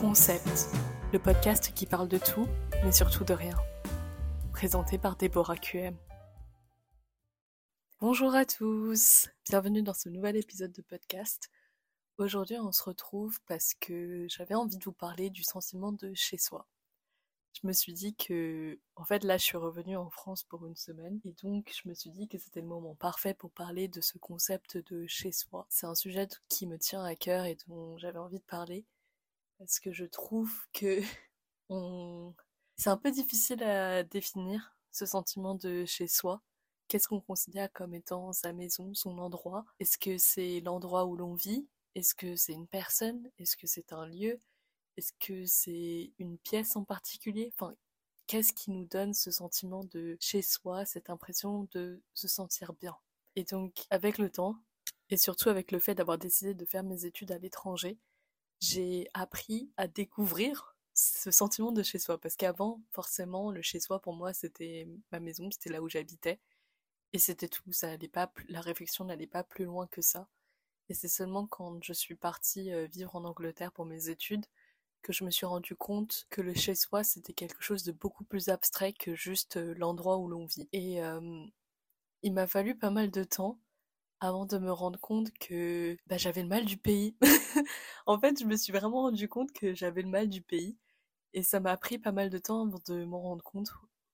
Concept, le podcast qui parle de tout, mais surtout de rien. Présenté par Déborah QM. Bonjour à tous, bienvenue dans ce nouvel épisode de podcast. Aujourd'hui, on se retrouve parce que j'avais envie de vous parler du sentiment de chez soi. Je me suis dit que, en fait, là, je suis revenue en France pour une semaine et donc je me suis dit que c'était le moment parfait pour parler de ce concept de chez soi. C'est un sujet qui me tient à cœur et dont j'avais envie de parler parce que je trouve que c'est un peu difficile à définir ce sentiment de chez soi. Qu'est-ce qu'on considère comme étant sa maison, son endroit? Est-ce que c'est l'endroit où l'on vit? Est-ce que c'est une personne? Est-ce que c'est un lieu? Est-ce que c'est une pièce en particulier? Enfin, qu'est-ce qui nous donne ce sentiment de chez soi, cette impression de se sentir bien? Et donc, avec le temps, et surtout avec le fait d'avoir décidé de faire mes études à l'étranger, j'ai appris à découvrir ce sentiment de chez soi. Parce qu'avant, forcément, le chez soi, pour moi, c'était ma maison, c'était là où j'habitais. Et c'était tout. Ça allait pas, la réflexion n'allait pas plus loin que ça. Et c'est seulement quand je suis partie euh, vivre en Angleterre pour mes études que je me suis rendu compte que le chez soi, c'était quelque chose de beaucoup plus abstrait que juste euh, l'endroit où l'on vit. Et euh, il m'a fallu pas mal de temps avant de me rendre compte que bah, j'avais le mal du pays. en fait, je me suis vraiment rendu compte que j'avais le mal du pays. Et ça m'a pris pas mal de temps avant de m'en rendre compte.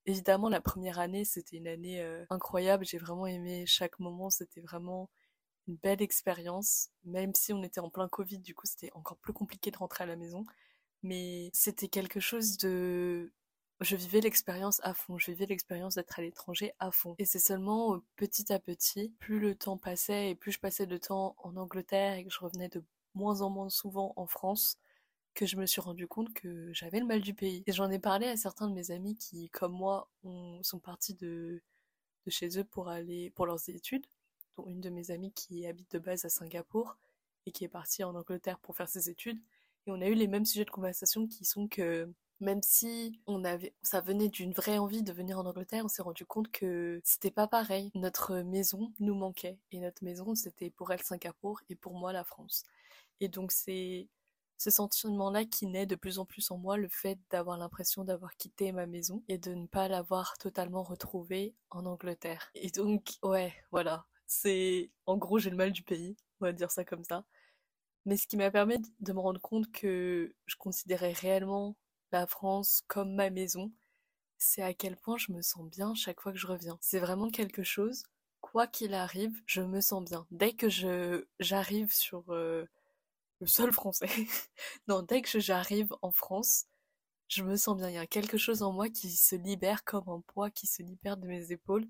Évidemment, la première année, c'était une année euh, incroyable. J'ai vraiment aimé chaque moment. C'était vraiment une belle expérience. Même si on était en plein Covid, du coup, c'était encore plus compliqué de rentrer à la maison. Mais c'était quelque chose de je vivais l'expérience à fond, je vivais l'expérience d'être à l'étranger à fond. Et c'est seulement euh, petit à petit, plus le temps passait et plus je passais de temps en Angleterre et que je revenais de moins en moins souvent en France, que je me suis rendu compte que j'avais le mal du pays. Et j'en ai parlé à certains de mes amis qui, comme moi, sont partis de, de chez eux pour aller pour leurs études, dont une de mes amies qui habite de base à Singapour et qui est partie en Angleterre pour faire ses études. Et on a eu les mêmes sujets de conversation qui sont que même si on avait, ça venait d'une vraie envie de venir en Angleterre, on s'est rendu compte que c'était pas pareil. Notre maison nous manquait. Et notre maison, c'était pour elle Singapour et pour moi la France. Et donc c'est ce sentiment-là qui naît de plus en plus en moi, le fait d'avoir l'impression d'avoir quitté ma maison et de ne pas l'avoir totalement retrouvée en Angleterre. Et donc, ouais, voilà. C'est, en gros, j'ai le mal du pays. On va dire ça comme ça. Mais ce qui m'a permis de me rendre compte que je considérais réellement la France comme ma maison, c'est à quel point je me sens bien chaque fois que je reviens. C'est vraiment quelque chose, quoi qu'il arrive, je me sens bien. Dès que j'arrive sur euh, le sol français, non, dès que j'arrive en France, je me sens bien. Il y a quelque chose en moi qui se libère comme un poids qui se libère de mes épaules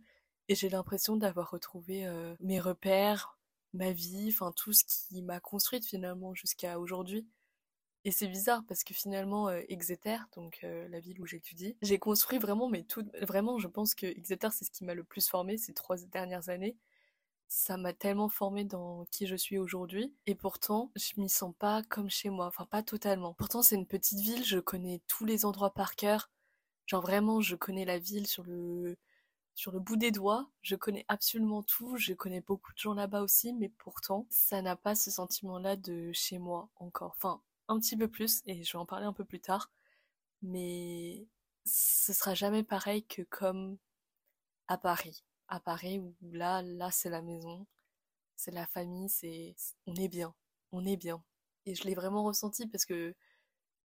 et j'ai l'impression d'avoir retrouvé euh, mes repères, ma vie, enfin tout ce qui m'a construite finalement jusqu'à aujourd'hui. Et c'est bizarre parce que finalement, euh, Exeter, donc euh, la ville où j'étudie, j'ai construit vraiment, mais tout, vraiment, je pense que Exeter, c'est ce qui m'a le plus formé ces trois dernières années. Ça m'a tellement formé dans qui je suis aujourd'hui. Et pourtant, je m'y sens pas comme chez moi. Enfin, pas totalement. Pourtant, c'est une petite ville, je connais tous les endroits par cœur. Genre vraiment, je connais la ville sur le, sur le bout des doigts. Je connais absolument tout. Je connais beaucoup de gens là-bas aussi. Mais pourtant, ça n'a pas ce sentiment-là de chez moi encore. Enfin, un petit peu plus, et je vais en parler un peu plus tard, mais ce sera jamais pareil que comme à Paris. À Paris où là, là c'est la maison, c'est la famille, c'est on est bien, on est bien. Et je l'ai vraiment ressenti parce que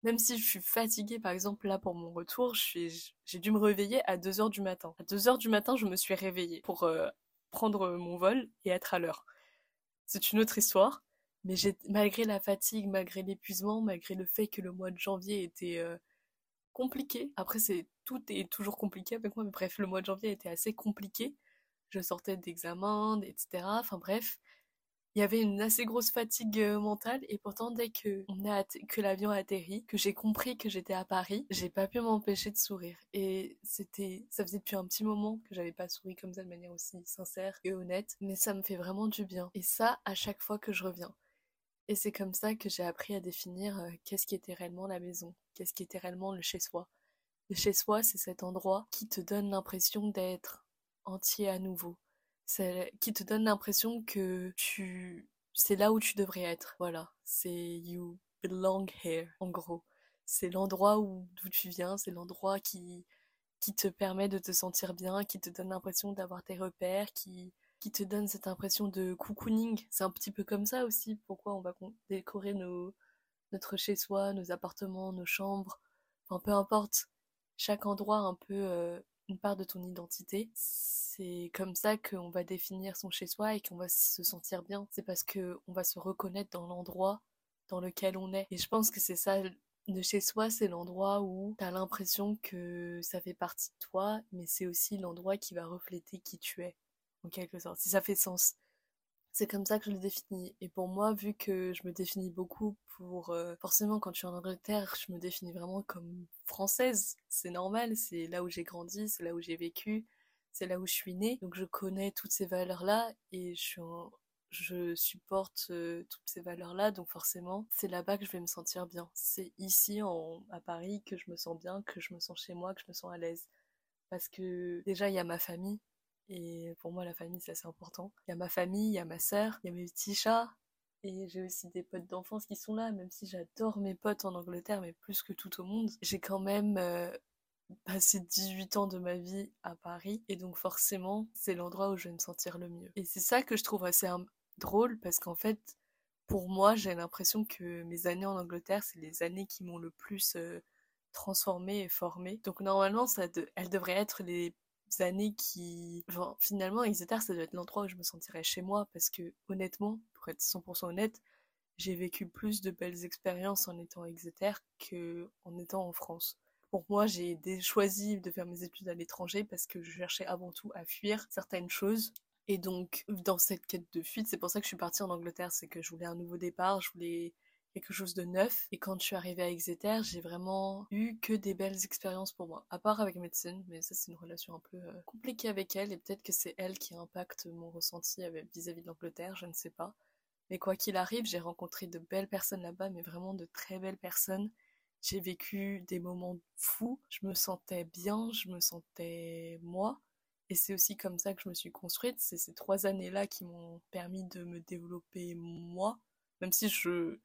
même si je suis fatiguée, par exemple, là pour mon retour, j'ai dû me réveiller à 2h du matin. À 2h du matin, je me suis réveillée pour euh, prendre mon vol et être à l'heure. C'est une autre histoire. Mais malgré la fatigue, malgré l'épuisement, malgré le fait que le mois de janvier était euh, compliqué, après c'est tout est toujours compliqué avec moi, mais bref, le mois de janvier était assez compliqué. Je sortais d'examens, etc. Enfin bref, il y avait une assez grosse fatigue euh, mentale et pourtant dès que que l'avion a atterri, que j'ai compris que j'étais à Paris, j'ai pas pu m'empêcher de sourire et c'était ça faisait depuis un petit moment que j'avais pas souri comme ça de manière aussi sincère et honnête, mais ça me fait vraiment du bien et ça à chaque fois que je reviens. Et c'est comme ça que j'ai appris à définir euh, qu'est-ce qui était réellement la maison, qu'est-ce qui était réellement le chez-soi. Le chez-soi, c'est cet endroit qui te donne l'impression d'être entier à nouveau. Qui te donne l'impression que tu c'est là où tu devrais être. Voilà, c'est you belong here en gros. c'est l'endroit où d'où tu viens, c'est l'endroit qui qui te permet de te sentir bien, qui te donne l'impression d'avoir tes repères, qui qui te donne cette impression de cocooning. C'est un petit peu comme ça aussi pourquoi on va décorer nos notre chez-soi, nos appartements, nos chambres, enfin peu importe, chaque endroit un peu euh, une part de ton identité. C'est comme ça qu'on va définir son chez-soi et qu'on va se sentir bien. C'est parce que on va se reconnaître dans l'endroit dans lequel on est. Et je pense que c'est ça de chez soi, c'est l'endroit où tu as l'impression que ça fait partie de toi, mais c'est aussi l'endroit qui va refléter qui tu es, en quelque sorte, si ça fait sens. C'est comme ça que je le définis. Et pour moi, vu que je me définis beaucoup pour... Euh, forcément, quand je suis en Angleterre, je me définis vraiment comme française. C'est normal, c'est là où j'ai grandi, c'est là où j'ai vécu, c'est là où je suis née. Donc je connais toutes ces valeurs-là et je supporte euh, toutes ces valeurs-là, donc forcément, c'est là-bas que je vais me sentir bien. C'est ici, à Paris, que je me sens bien, que je me sens chez moi, que je me sens à l'aise. Parce que déjà, il y a ma famille, et pour moi, la famille, c'est assez important. Il y a ma famille, il y a ma sœur, il y a mes petits chats, et j'ai aussi des potes d'enfance qui sont là, même si j'adore mes potes en Angleterre, mais plus que tout au monde. J'ai quand même euh, passé 18 ans de ma vie à Paris, et donc forcément, c'est l'endroit où je vais me sentir le mieux. Et c'est ça que je trouve assez drôle parce qu'en fait, pour moi, j'ai l'impression que mes années en Angleterre, c'est les années qui m'ont le plus euh, transformée et formée. Donc normalement, ça elles devraient être les années qui... Finalement, Exeter, ça doit être l'endroit où je me sentirais chez moi parce que honnêtement, pour être 100% honnête, j'ai vécu plus de belles expériences en étant à Exeter qu'en étant en France. Pour moi, j'ai choisi de faire mes études à l'étranger parce que je cherchais avant tout à fuir certaines choses et donc, dans cette quête de fuite, c'est pour ça que je suis partie en Angleterre, c'est que je voulais un nouveau départ, je voulais quelque chose de neuf. Et quand je suis arrivée à Exeter, j'ai vraiment eu que des belles expériences pour moi. À part avec médecine, mais ça c'est une relation un peu euh, compliquée avec elle, et peut-être que c'est elle qui impacte mon ressenti vis-à-vis de l'Angleterre, je ne sais pas. Mais quoi qu'il arrive, j'ai rencontré de belles personnes là-bas, mais vraiment de très belles personnes. J'ai vécu des moments fous, je me sentais bien, je me sentais moi. Et c'est aussi comme ça que je me suis construite. C'est ces trois années-là qui m'ont permis de me développer moi. Même si je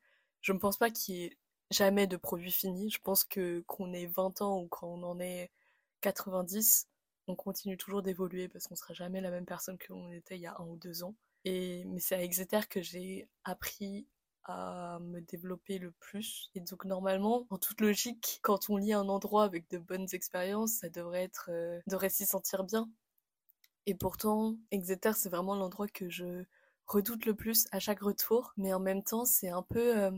je ne pense pas qu'il y ait jamais de produit fini. Je pense que qu'on ait 20 ans ou quand on en est 90, on continue toujours d'évoluer parce qu'on sera jamais la même personne que l'on était il y a un ou deux ans. Et mais c'est à Exeter que j'ai appris à me développer le plus. Et donc normalement, en toute logique, quand on lit un endroit avec de bonnes expériences, ça devrait être, euh, devrait s'y sentir bien. Et pourtant, Exeter, c'est vraiment l'endroit que je redoute le plus à chaque retour. Mais en même temps, c'est un peu, euh,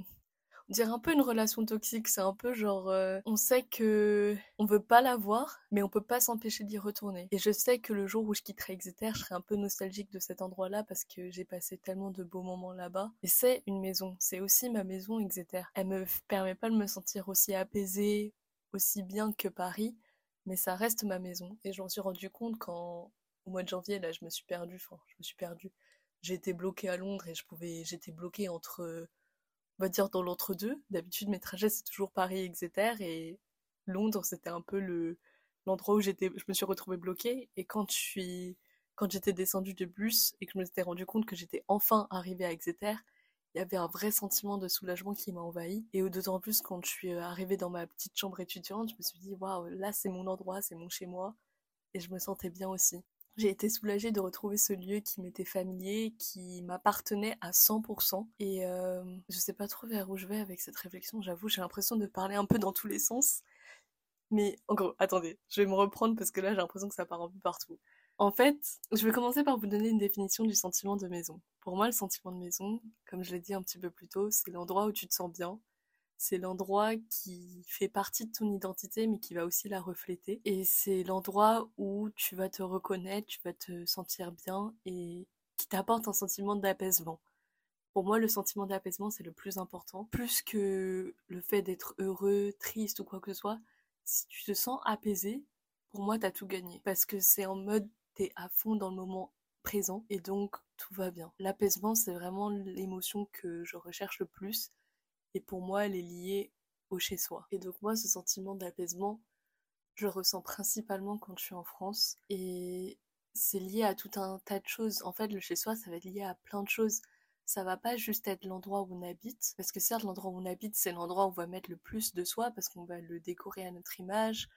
dirait un peu une relation toxique. C'est un peu genre, euh, on sait que on veut pas la voir, mais on peut pas s'empêcher d'y retourner. Et je sais que le jour où je quitterai Exeter, je serai un peu nostalgique de cet endroit-là parce que j'ai passé tellement de beaux moments là-bas. Et c'est une maison. C'est aussi ma maison Exeter. Elle me permet pas de me sentir aussi apaisée, aussi bien que Paris. Mais ça reste ma maison. Et j'en suis rendu compte quand au mois de janvier, là, je me suis perdue. Enfin, je me suis perdue. J'étais bloquée à Londres et je pouvais, j'étais bloquée entre, on va dire dans l'entre-deux. D'habitude, mes trajets, c'est toujours Paris-Exeter et Londres, c'était un peu le, l'endroit où j'étais, je me suis retrouvée bloquée. Et quand je suis, quand j'étais descendue de bus et que je me suis rendu compte que j'étais enfin arrivée à Exeter, il y avait un vrai sentiment de soulagement qui m'a envahi. Et d'autant plus quand je suis arrivée dans ma petite chambre étudiante, je me suis dit, waouh, là c'est mon endroit, c'est mon chez moi. Et je me sentais bien aussi. J'ai été soulagée de retrouver ce lieu qui m'était familier, qui m'appartenait à 100%. Et euh, je sais pas trop vers où je vais avec cette réflexion, j'avoue, j'ai l'impression de parler un peu dans tous les sens. Mais en gros, attendez, je vais me reprendre parce que là j'ai l'impression que ça part un peu partout. En fait, je vais commencer par vous donner une définition du sentiment de maison. Pour moi, le sentiment de maison, comme je l'ai dit un petit peu plus tôt, c'est l'endroit où tu te sens bien, c'est l'endroit qui fait partie de ton identité mais qui va aussi la refléter. Et c'est l'endroit où tu vas te reconnaître, tu vas te sentir bien et qui t'apporte un sentiment d'apaisement. Pour moi, le sentiment d'apaisement, c'est le plus important. Plus que le fait d'être heureux, triste ou quoi que ce soit, si tu te sens apaisé, pour moi, t'as tout gagné. Parce que c'est en mode, t'es à fond dans le moment présent et donc tout va bien. L'apaisement, c'est vraiment l'émotion que je recherche le plus et pour moi, elle est liée au chez-soi. Et donc moi, ce sentiment d'apaisement, je le ressens principalement quand je suis en France. Et c'est lié à tout un tas de choses. En fait, le chez-soi, ça va être lié à plein de choses. ça va pas juste être l'endroit où on habite, parce que certes l'endroit où on habite c'est l'endroit où on va mettre le plus de soi, parce qu'on va le décorer à notre image,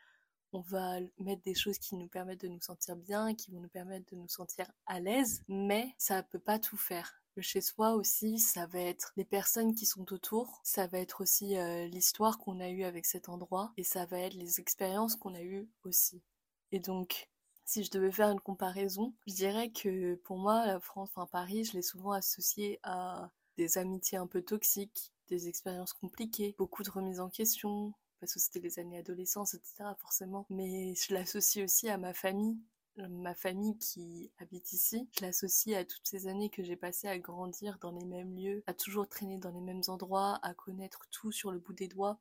on va mettre des choses qui nous permettent de nous sentir bien, qui vont nous permettre de nous sentir à l'aise, mais ça peut pas tout faire. Chez soi aussi, ça va être les personnes qui sont autour, ça va être aussi euh, l'histoire qu'on a eue avec cet endroit, et ça va être les expériences qu'on a eues aussi. Et donc, si je devais faire une comparaison, je dirais que pour moi, la France, enfin Paris, je l'ai souvent associé à des amitiés un peu toxiques, des expériences compliquées, beaucoup de remises en question, parce que c'était les années adolescence, etc. forcément. Mais je l'associe aussi à ma famille, ma famille qui habite ici. Je l'associe à toutes ces années que j'ai passées à grandir dans les mêmes lieux, à toujours traîner dans les mêmes endroits, à connaître tout sur le bout des doigts.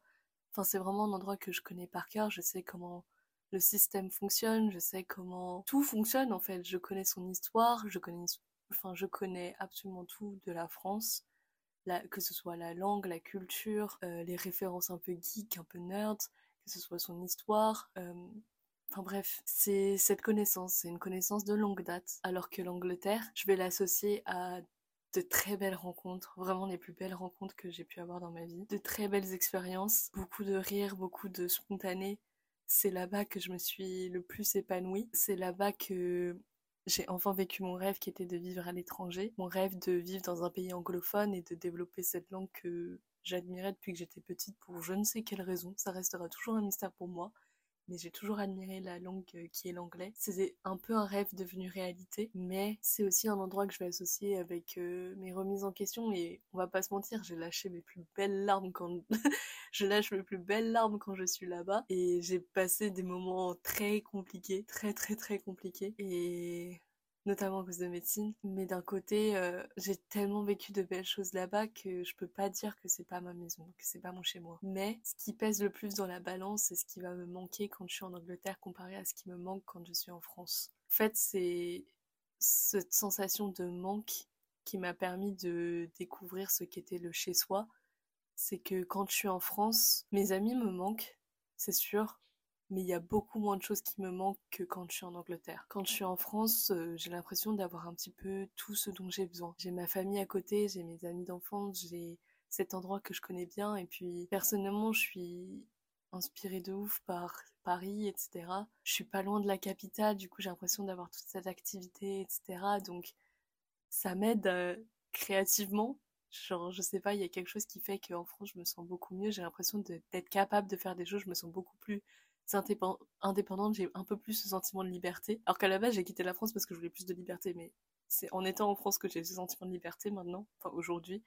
Enfin, c'est vraiment un endroit que je connais par cœur. Je sais comment le système fonctionne, je sais comment tout fonctionne en fait. Je connais son histoire, je connais, enfin, je connais absolument tout de la France que ce soit la langue, la culture, euh, les références un peu geek, un peu nerd, que ce soit son histoire. Euh, enfin bref, c'est cette connaissance, c'est une connaissance de longue date. Alors que l'Angleterre, je vais l'associer à de très belles rencontres, vraiment les plus belles rencontres que j'ai pu avoir dans ma vie, de très belles expériences, beaucoup de rires, beaucoup de spontané. C'est là-bas que je me suis le plus épanouie. C'est là-bas que j'ai enfin vécu mon rêve qui était de vivre à l'étranger, mon rêve de vivre dans un pays anglophone et de développer cette langue que j'admirais depuis que j'étais petite pour je ne sais quelle raison. Ça restera toujours un mystère pour moi, mais j'ai toujours admiré la langue euh, qui est l'anglais. C'est un peu un rêve devenu réalité, mais c'est aussi un endroit que je vais associer avec euh, mes remises en question et on va pas se mentir, j'ai lâché mes plus belles larmes quand je lâche mes plus belles larmes quand je suis là-bas et j'ai passé des moments très compliqués, très très très compliqués et notamment à cause de médecine. Mais d'un côté, euh, j'ai tellement vécu de belles choses là-bas que je peux pas dire que c'est pas ma maison, que c'est pas mon chez moi. Mais ce qui pèse le plus dans la balance, c'est ce qui va me manquer quand je suis en Angleterre comparé à ce qui me manque quand je suis en France. En fait, c'est cette sensation de manque qui m'a permis de découvrir ce qu'était le chez soi. C'est que quand je suis en France, mes amis me manquent, c'est sûr, mais il y a beaucoup moins de choses qui me manquent que quand je suis en Angleterre. Quand je suis en France, euh, j'ai l'impression d'avoir un petit peu tout ce dont j'ai besoin. J'ai ma famille à côté, j'ai mes amis d'enfance, j'ai cet endroit que je connais bien, et puis personnellement, je suis inspirée de ouf par Paris, etc. Je suis pas loin de la capitale, du coup j'ai l'impression d'avoir toute cette activité, etc. Donc ça m'aide euh, créativement. Genre, je sais pas, il y a quelque chose qui fait qu'en France, je me sens beaucoup mieux. J'ai l'impression d'être capable de faire des choses, je me sens beaucoup plus indépendante, j'ai un peu plus ce sentiment de liberté. Alors qu'à la base, j'ai quitté la France parce que je voulais plus de liberté, mais c'est en étant en France que j'ai ce sentiment de liberté maintenant, enfin aujourd'hui.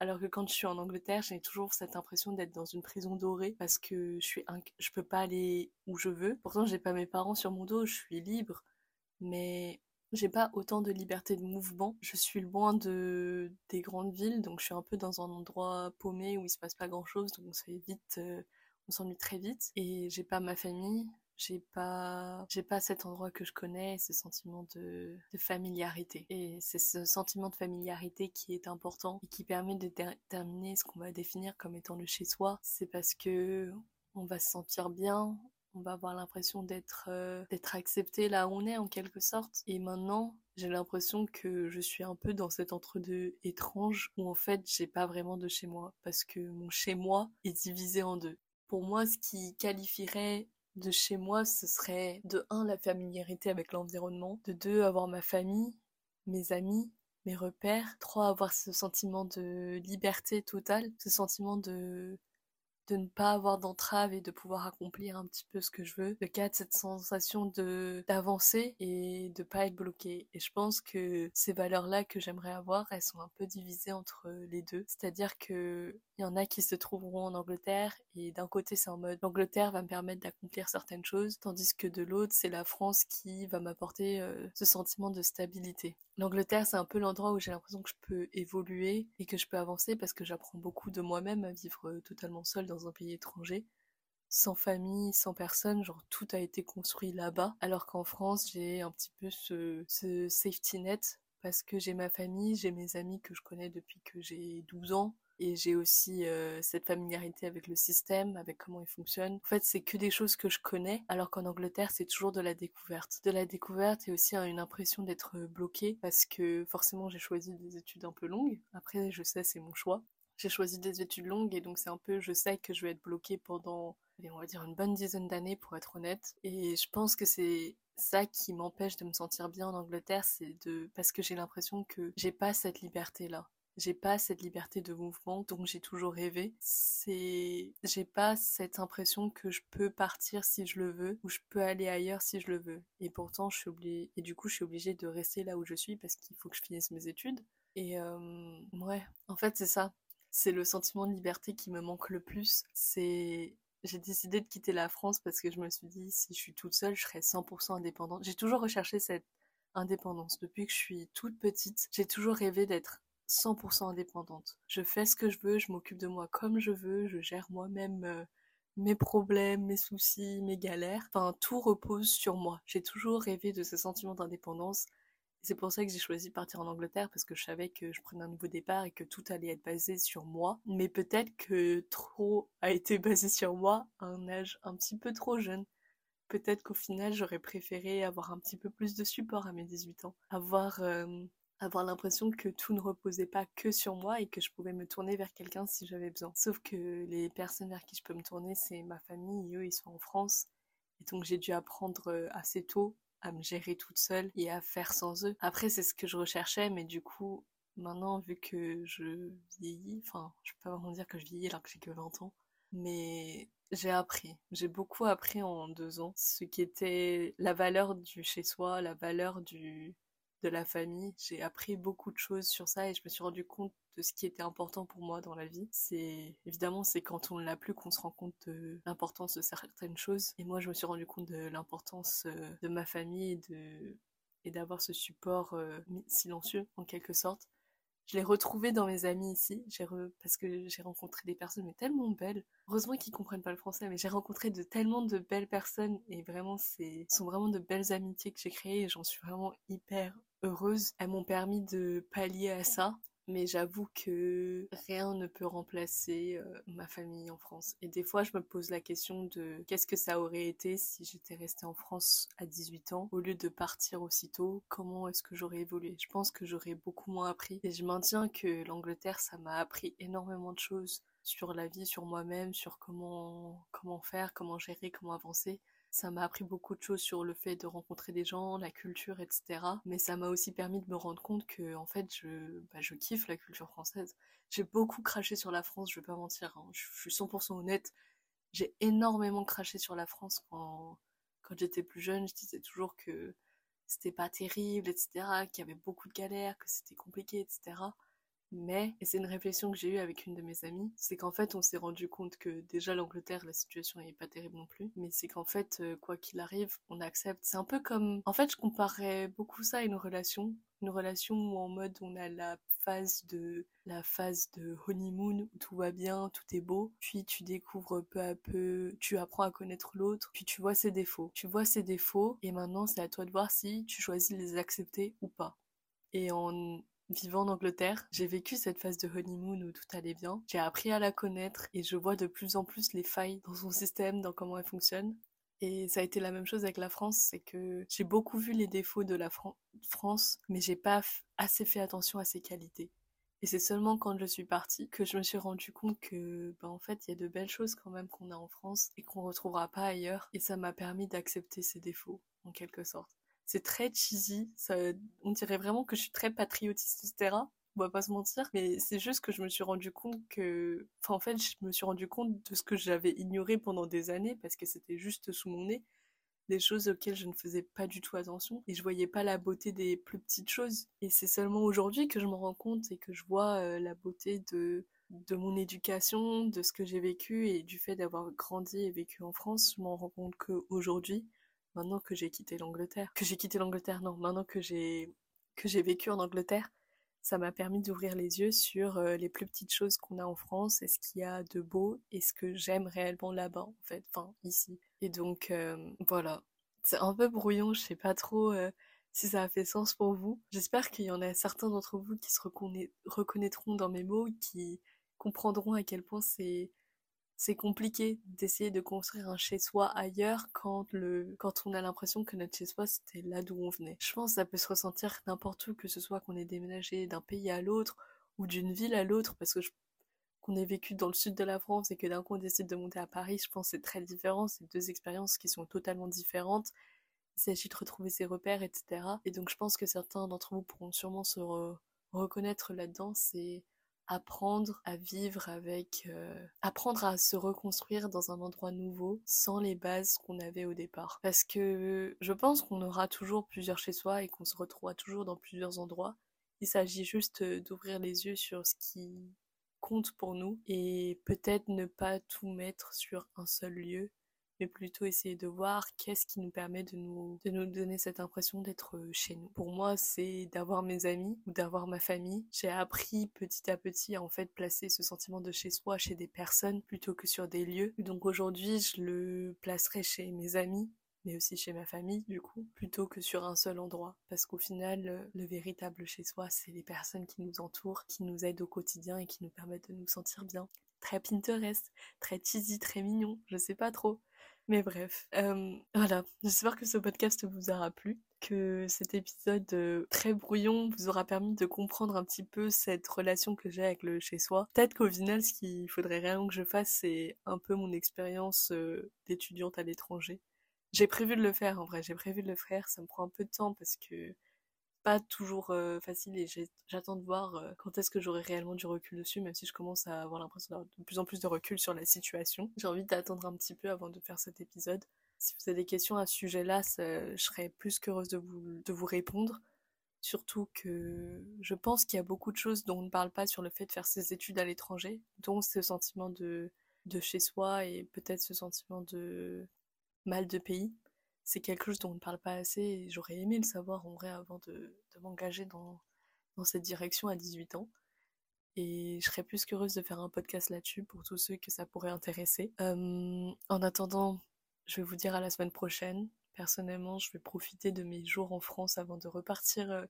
Alors que quand je suis en Angleterre, j'ai toujours cette impression d'être dans une prison dorée parce que je suis je peux pas aller où je veux. Pourtant, j'ai pas mes parents sur mon dos, je suis libre, mais j'ai pas autant de liberté de mouvement. Je suis loin de des grandes villes, donc je suis un peu dans un endroit paumé où il se passe pas grand chose, donc ça évite euh, on s'ennuie très vite et j'ai pas ma famille, j'ai pas j'ai pas cet endroit que je connais, ce sentiment de, familiarité. Et c'est ce sentiment de familiarité qui est important et qui permet de déterminer ce qu'on va définir comme étant le chez soi. C'est parce que on va se sentir bien, on va avoir l'impression d'être euh, d'être accepté là où on est en quelque sorte. Et maintenant, j'ai l'impression que je suis un peu dans cet entre-deux étrange où en fait j'ai pas vraiment de chez moi parce que mon chez moi est divisé en deux. Pour moi, ce qui qualifierait de chez moi, ce serait de un, la familiarité avec l'environnement, de deux, avoir ma famille, mes amis, mes repères, trois, avoir ce sentiment de liberté totale, ce sentiment de de ne pas avoir d'entrave et de pouvoir accomplir un petit peu ce que je veux. De cette sensation d'avancer et de pas être bloqué. Et je pense que ces valeurs-là que j'aimerais avoir, elles sont un peu divisées entre les deux. C'est-à-dire que il y en a qui se trouveront en Angleterre et d'un côté c'est en mode l'Angleterre va me permettre d'accomplir certaines choses, tandis que de l'autre c'est la France qui va m'apporter euh, ce sentiment de stabilité. L'Angleterre, c'est un peu l'endroit où j'ai l'impression que je peux évoluer et que je peux avancer parce que j'apprends beaucoup de moi-même à vivre euh, totalement seule dans un pays étranger, sans famille, sans personne, genre tout a été construit là-bas, alors qu'en France, j'ai un petit peu ce, ce safety net parce que j'ai ma famille, j'ai mes amis que je connais depuis que j'ai 12 ans, et j'ai aussi cette familiarité avec le système, avec comment il fonctionne. En fait, c'est que des choses que je connais, alors qu'en Angleterre, c'est toujours de la découverte. De la découverte et aussi une impression d'être bloqué parce que forcément, j'ai choisi des études un peu longues. Après, je sais, c'est mon choix. J'ai choisi des études longues et donc c'est un peu, je sais que je vais être bloquée pendant, on va dire une bonne dizaine d'années pour être honnête. Et je pense que c'est ça qui m'empêche de me sentir bien en Angleterre, c'est de parce que j'ai l'impression que j'ai pas cette liberté là. J'ai pas cette liberté de mouvement dont j'ai toujours rêvé. C'est, j'ai pas cette impression que je peux partir si je le veux ou je peux aller ailleurs si je le veux. Et pourtant, je suis obligée, et du coup, je suis obligée de rester là où je suis parce qu'il faut que je finisse mes études. Et euh, ouais, en fait, c'est ça. C'est le sentiment de liberté qui me manque le plus. C'est j'ai décidé de quitter la France parce que je me suis dit, si je suis toute seule, je serai 100% indépendante. J'ai toujours recherché cette indépendance. Depuis que je suis toute petite, j'ai toujours rêvé d'être 100% indépendante. Je fais ce que je veux, je m'occupe de moi comme je veux, je gère moi-même euh, mes problèmes, mes soucis, mes galères. Enfin, tout repose sur moi. J'ai toujours rêvé de ce sentiment d'indépendance c'est pour ça que j'ai choisi de partir en Angleterre parce que je savais que je prenais un nouveau départ et que tout allait être basé sur moi. Mais peut-être que trop a été basé sur moi à un âge un petit peu trop jeune. Peut-être qu'au final j'aurais préféré avoir un petit peu plus de support à mes 18 ans. Avoir, euh, avoir l'impression que tout ne reposait pas que sur moi et que je pouvais me tourner vers quelqu'un si j'avais besoin. Sauf que les personnes vers qui je peux me tourner c'est ma famille, eux ils sont en France. Et donc j'ai dû apprendre euh, assez tôt à me gérer toute seule et à faire sans eux. Après, c'est ce que je recherchais, mais du coup, maintenant, vu que je vieillis, enfin, je peux pas vraiment dire que je vieillis alors que j'ai que 20 ans, mais j'ai appris. J'ai beaucoup appris en deux ans ce qui était la valeur du chez-soi, la valeur du de la famille. J'ai appris beaucoup de choses sur ça et je me suis rendu compte de ce qui était important pour moi dans la vie. C'est évidemment c'est quand on l'a plus qu'on se rend compte de l'importance de certaines choses. Et moi je me suis rendu compte de l'importance euh, de ma famille et de et d'avoir ce support euh, silencieux en quelque sorte. Je l'ai retrouvé dans mes amis ici, j'ai parce que j'ai rencontré des personnes mais tellement belles. Heureusement qu'ils comprennent pas le français, mais j'ai rencontré de tellement de belles personnes et vraiment c'est sont vraiment de belles amitiés que j'ai créées et j'en suis vraiment hyper heureuse. Elles m'ont permis de pallier à ça. Mais j'avoue que rien ne peut remplacer euh, ma famille en France. Et des fois, je me pose la question de qu'est-ce que ça aurait été si j'étais restée en France à 18 ans au lieu de partir aussitôt. Comment est-ce que j'aurais évolué? Je pense que j'aurais beaucoup moins appris. Et je maintiens que l'Angleterre, ça m'a appris énormément de choses sur la vie, sur moi-même, sur comment comment faire, comment gérer, comment avancer. Ça m'a appris beaucoup de choses sur le fait de rencontrer des gens, la culture, etc. Mais ça m'a aussi permis de me rendre compte que, en fait, je, bah, je kiffe la culture française. J'ai beaucoup craché sur la France, je vais pas mentir. Hein. Je, suis 100% honnête. J'ai énormément craché sur la France quand, quand j'étais plus jeune. Je disais toujours que c'était pas terrible, etc. Qu'il y avait beaucoup de galères, que c'était compliqué, etc. Mais, et c'est une réflexion que j'ai eue avec une de mes amies, c'est qu'en fait on s'est rendu compte que déjà l'Angleterre, la situation n'est pas terrible non plus, mais c'est qu'en fait, euh, quoi qu'il arrive, on accepte. C'est un peu comme... En fait, je comparais beaucoup ça à une relation. Une relation où en mode on a la phase de la phase de honeymoon où tout va bien, tout est beau, puis tu découvres peu à peu, tu apprends à connaître l'autre, puis tu vois ses défauts. Tu vois ses défauts et maintenant c'est à toi de voir si tu choisis de les accepter ou pas. Et en Vivant en Angleterre, j'ai vécu cette phase de honeymoon où tout allait bien. J'ai appris à la connaître et je vois de plus en plus les failles dans son système, dans comment elle fonctionne. Et ça a été la même chose avec la France, c'est que j'ai beaucoup vu les défauts de la France, mais j'ai pas assez fait attention à ses qualités. Et c'est seulement quand je suis partie que je me suis rendu compte que, ben, en fait, il y a de belles choses quand même qu'on a en France et qu'on retrouvera pas ailleurs. Et ça m'a permis d'accepter ses défauts, en quelque sorte c'est très cheesy. Ça, on dirait vraiment que je suis très patriotiste, etc. On va pas se mentir, mais c'est juste que je me suis rendu compte que, enfin, en fait, je me suis rendu compte de ce que j'avais ignoré pendant des années parce que c'était juste sous mon nez, des choses auxquelles je ne faisais pas du tout attention et je voyais pas la beauté des plus petites choses. Et c'est seulement aujourd'hui que je m'en rends compte et que je vois euh, la beauté de de mon éducation, de ce que j'ai vécu et du fait d'avoir grandi et vécu en France, je m'en rends compte qu'aujourd'hui, maintenant que j'ai quitté l'Angleterre, que j'ai quitté l'Angleterre, non, maintenant que j'ai que j'ai vécu en Angleterre, ça m'a permis d'ouvrir les yeux sur euh, les plus petites choses qu'on a en France. Et ce qu'il y a de beau? Et ce que j'aime réellement là-bas en fait, enfin ici. Et donc euh, voilà, c'est un peu brouillon, je sais pas trop euh, si ça a fait sens pour vous. J'espère qu'il y en a certains d'entre vous qui se reconnaîtront dans mes mots, qui comprendront à quel point c'est c'est compliqué d'essayer de construire un chez-soi ailleurs quand, on a l'impression que notre chez-soi c'était là d'où on venait. Je pense que ça peut se ressentir n'importe où, que ce soit qu'on ait déménagé d'un pays à l'autre ou d'une ville à l'autre, parce que qu'on ait vécu dans le sud de la France et que d'un coup on décide de monter à Paris, je pense que c'est très différent, c'est deux expériences qui sont totalement différentes. Il s'agit de retrouver ses repères, etc. Et donc je pense que certains d'entre vous pourront sûrement se reconnaître là-dedans, apprendre à vivre avec, euh, apprendre à se reconstruire dans un endroit nouveau sans les bases qu'on avait au départ. Parce que je pense qu'on aura toujours plusieurs chez soi et qu'on se retrouvera toujours dans plusieurs endroits. Il s'agit juste euh, d'ouvrir les yeux sur ce qui compte pour nous et peut-être ne pas tout mettre sur un seul lieu mais plutôt essayer de voir qu'est-ce qui nous permet de nous, de nous donner cette impression d'être euh, chez nous. Pour moi, c'est d'avoir mes amis ou d'avoir ma famille. J'ai appris petit à petit à en fait placer ce sentiment de chez soi chez des personnes plutôt que sur des lieux. Donc aujourd'hui, je le placerai chez mes amis mais aussi chez ma famille, du coup, plutôt que sur un seul endroit. Parce qu'au final, le véritable chez soi, c'est les personnes qui nous entourent, qui nous aident au quotidien et qui nous permettent de nous sentir bien. Très Pinterest, très cheesy, très mignon, je sais pas trop. Mais bref, euh, voilà, j'espère que ce podcast vous aura plu, que cet épisode euh, très brouillon vous aura permis de comprendre un petit peu cette relation que j'ai avec le chez-soi. Peut-être qu'au final, ce qu'il faudrait réellement que je fasse, c'est un peu mon expérience euh, d'étudiante à l'étranger. J'ai prévu de le faire en vrai, j'ai prévu de le faire, ça me prend un peu de temps parce que pas toujours facile et j'attends de voir quand est-ce que j'aurai réellement du recul dessus, même si je commence à avoir l'impression d'avoir de plus en plus de recul sur la situation. J'ai envie d'attendre un petit peu avant de faire cet épisode. Si vous avez des questions à ce sujet-là, je serais plus qu'heureuse de vous, de vous répondre. Surtout que je pense qu'il y a beaucoup de choses dont on ne parle pas sur le fait de faire ses études à l'étranger, dont ce sentiment de, de chez soi et peut-être ce sentiment de mal de pays c'est quelque chose dont on ne parle pas assez et j'aurais aimé le savoir en vrai avant de, m'engager dans, cette direction à 18 ans. Et je serais plus qu'heureuse de faire un podcast là-dessus pour tous ceux que ça pourrait intéresser. En attendant, je vais vous dire à la semaine prochaine. Personnellement, je vais profiter de mes jours en France avant de repartir euh,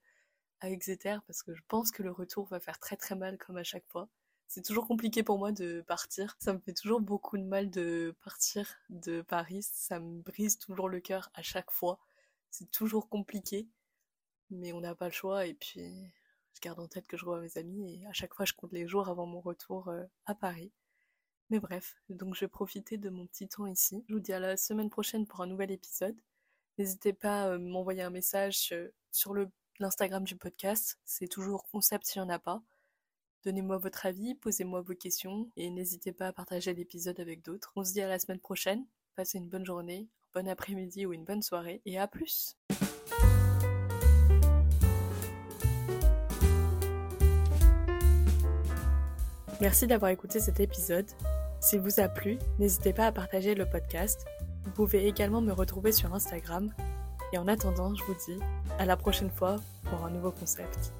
à Exeter parce que je pense que le retour va faire très très mal comme à chaque fois c'est toujours compliqué pour moi de partir. Ça me fait toujours beaucoup de mal de partir de Paris. Ça me brise toujours le cœur à chaque fois. C'est toujours compliqué. Mais on n'a pas le choix. Et puis, je garde en tête que je revois mes amis. Et à chaque fois, je compte les jours avant mon retour euh, à Paris. Mais bref, donc je vais profiter de mon petit temps ici. Je vous dis à la semaine prochaine pour un nouvel épisode. N'hésitez pas à m'envoyer un message euh, sur l'Instagram du podcast. C'est toujours concept s'il n'y en a pas. Donnez-moi votre avis, posez-moi vos questions et n'hésitez pas à partager l'épisode avec d'autres. On se dit à la semaine prochaine. Passez une bonne journée, un bon après-midi ou une bonne soirée et à plus. Merci d'avoir écouté cet épisode. S'il vous a plu, n'hésitez pas à partager le podcast. Vous pouvez également me retrouver sur Instagram. Et en attendant, je vous dis à la prochaine fois pour un nouveau concept.